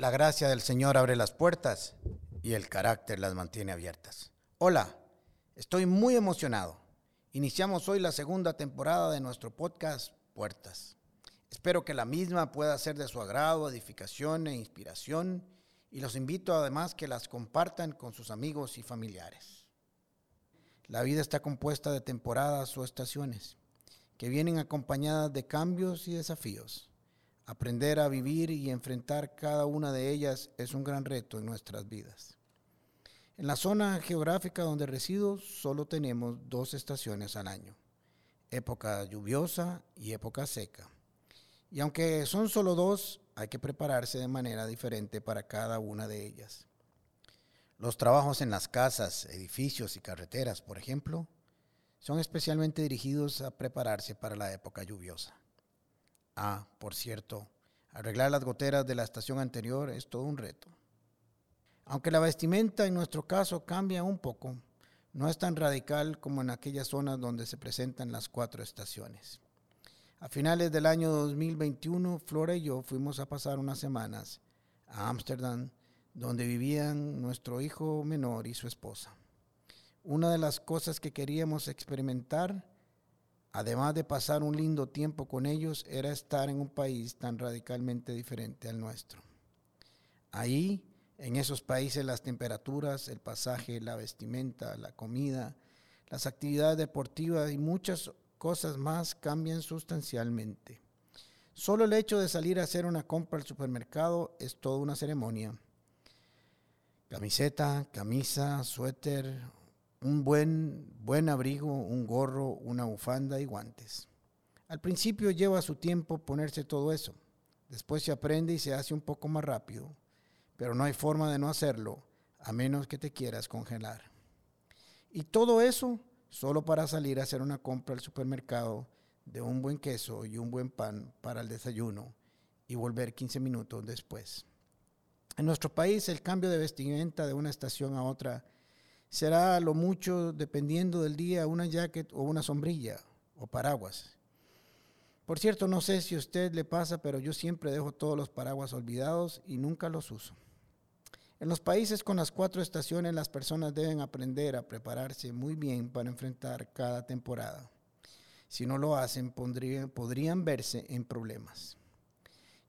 La gracia del Señor abre las puertas y el carácter las mantiene abiertas. Hola, estoy muy emocionado. Iniciamos hoy la segunda temporada de nuestro podcast Puertas. Espero que la misma pueda ser de su agrado, edificación e inspiración y los invito además que las compartan con sus amigos y familiares. La vida está compuesta de temporadas o estaciones que vienen acompañadas de cambios y desafíos. Aprender a vivir y enfrentar cada una de ellas es un gran reto en nuestras vidas. En la zona geográfica donde resido solo tenemos dos estaciones al año, época lluviosa y época seca. Y aunque son solo dos, hay que prepararse de manera diferente para cada una de ellas. Los trabajos en las casas, edificios y carreteras, por ejemplo, son especialmente dirigidos a prepararse para la época lluviosa. Ah, por cierto, arreglar las goteras de la estación anterior es todo un reto. Aunque la vestimenta en nuestro caso cambia un poco, no es tan radical como en aquellas zonas donde se presentan las cuatro estaciones. A finales del año 2021, Flora y yo fuimos a pasar unas semanas a Ámsterdam, donde vivían nuestro hijo menor y su esposa. Una de las cosas que queríamos experimentar además de pasar un lindo tiempo con ellos, era estar en un país tan radicalmente diferente al nuestro. Ahí, en esos países, las temperaturas, el pasaje, la vestimenta, la comida, las actividades deportivas y muchas cosas más cambian sustancialmente. Solo el hecho de salir a hacer una compra al supermercado es toda una ceremonia. Camiseta, camisa, suéter, un buen, buen abrigo, un gorro, una bufanda y guantes. Al principio lleva su tiempo ponerse todo eso. Después se aprende y se hace un poco más rápido, pero no hay forma de no hacerlo a menos que te quieras congelar. Y todo eso solo para salir a hacer una compra al supermercado de un buen queso y un buen pan para el desayuno y volver 15 minutos después. En nuestro país el cambio de vestimenta de una estación a otra será lo mucho, dependiendo del día, una jacket o una sombrilla o paraguas. Por cierto, no sé si a usted le pasa, pero yo siempre dejo todos los paraguas olvidados y nunca los uso. En los países con las cuatro estaciones las personas deben aprender a prepararse muy bien para enfrentar cada temporada. Si no lo hacen, podrían verse en problemas.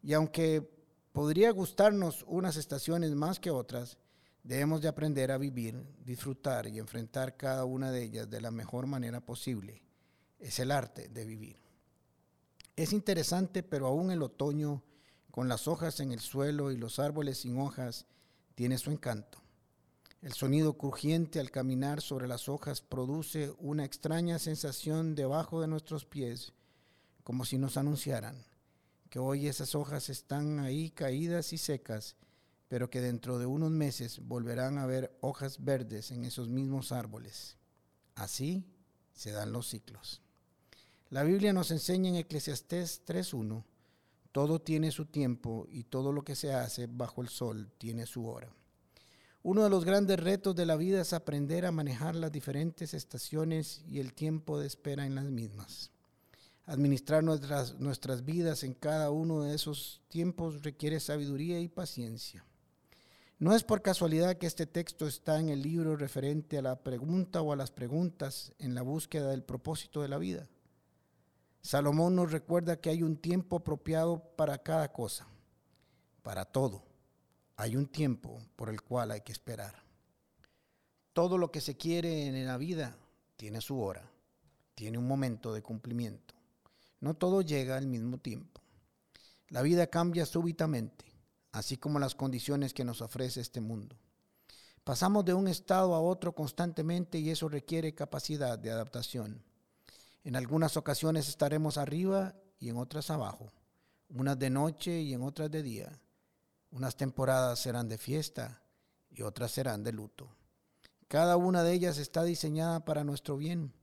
Y aunque podría gustarnos unas estaciones más que otras, Debemos de aprender a vivir, disfrutar y enfrentar cada una de ellas de la mejor manera posible. Es el arte de vivir. Es interesante, pero aún el otoño, con las hojas en el suelo y los árboles sin hojas, tiene su encanto. El sonido crujiente al caminar sobre las hojas produce una extraña sensación debajo de nuestros pies, como si nos anunciaran que hoy esas hojas están ahí caídas y secas pero que dentro de unos meses volverán a ver hojas verdes en esos mismos árboles. Así se dan los ciclos. La Biblia nos enseña en Eclesiastés 3.1, todo tiene su tiempo y todo lo que se hace bajo el sol tiene su hora. Uno de los grandes retos de la vida es aprender a manejar las diferentes estaciones y el tiempo de espera en las mismas. Administrar nuestras, nuestras vidas en cada uno de esos tiempos requiere sabiduría y paciencia. No es por casualidad que este texto está en el libro referente a la pregunta o a las preguntas en la búsqueda del propósito de la vida. Salomón nos recuerda que hay un tiempo apropiado para cada cosa, para todo. Hay un tiempo por el cual hay que esperar. Todo lo que se quiere en la vida tiene su hora, tiene un momento de cumplimiento. No todo llega al mismo tiempo. La vida cambia súbitamente así como las condiciones que nos ofrece este mundo. Pasamos de un estado a otro constantemente y eso requiere capacidad de adaptación. En algunas ocasiones estaremos arriba y en otras abajo, unas de noche y en otras de día. Unas temporadas serán de fiesta y otras serán de luto. Cada una de ellas está diseñada para nuestro bien,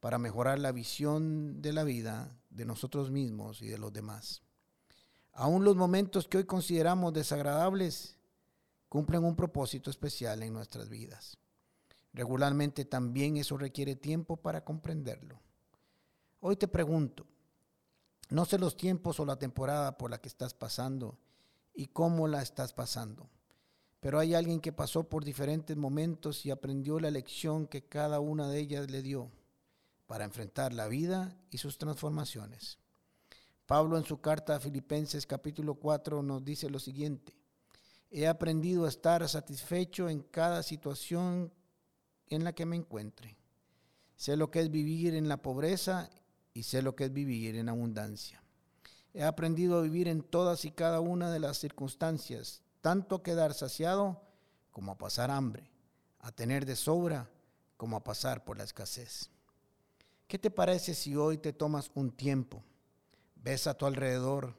para mejorar la visión de la vida, de nosotros mismos y de los demás. Aún los momentos que hoy consideramos desagradables cumplen un propósito especial en nuestras vidas. Regularmente también eso requiere tiempo para comprenderlo. Hoy te pregunto, no sé los tiempos o la temporada por la que estás pasando y cómo la estás pasando, pero hay alguien que pasó por diferentes momentos y aprendió la lección que cada una de ellas le dio para enfrentar la vida y sus transformaciones. Pablo en su carta a Filipenses capítulo 4 nos dice lo siguiente, he aprendido a estar satisfecho en cada situación en la que me encuentre. Sé lo que es vivir en la pobreza y sé lo que es vivir en abundancia. He aprendido a vivir en todas y cada una de las circunstancias, tanto a quedar saciado como a pasar hambre, a tener de sobra como a pasar por la escasez. ¿Qué te parece si hoy te tomas un tiempo? Ves a tu alrededor,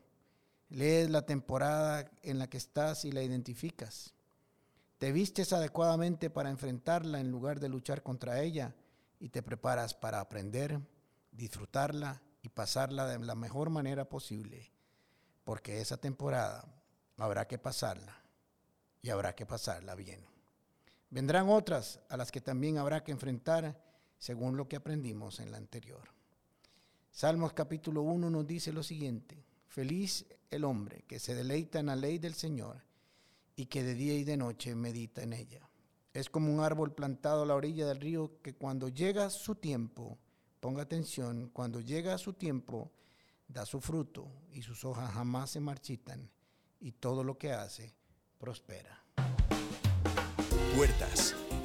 lees la temporada en la que estás y la identificas. Te vistes adecuadamente para enfrentarla en lugar de luchar contra ella y te preparas para aprender, disfrutarla y pasarla de la mejor manera posible, porque esa temporada habrá que pasarla y habrá que pasarla bien. Vendrán otras a las que también habrá que enfrentar según lo que aprendimos en la anterior. Salmos capítulo 1 nos dice lo siguiente, feliz el hombre que se deleita en la ley del Señor y que de día y de noche medita en ella. Es como un árbol plantado a la orilla del río que cuando llega su tiempo, ponga atención, cuando llega su tiempo, da su fruto y sus hojas jamás se marchitan y todo lo que hace prospera. Puertas.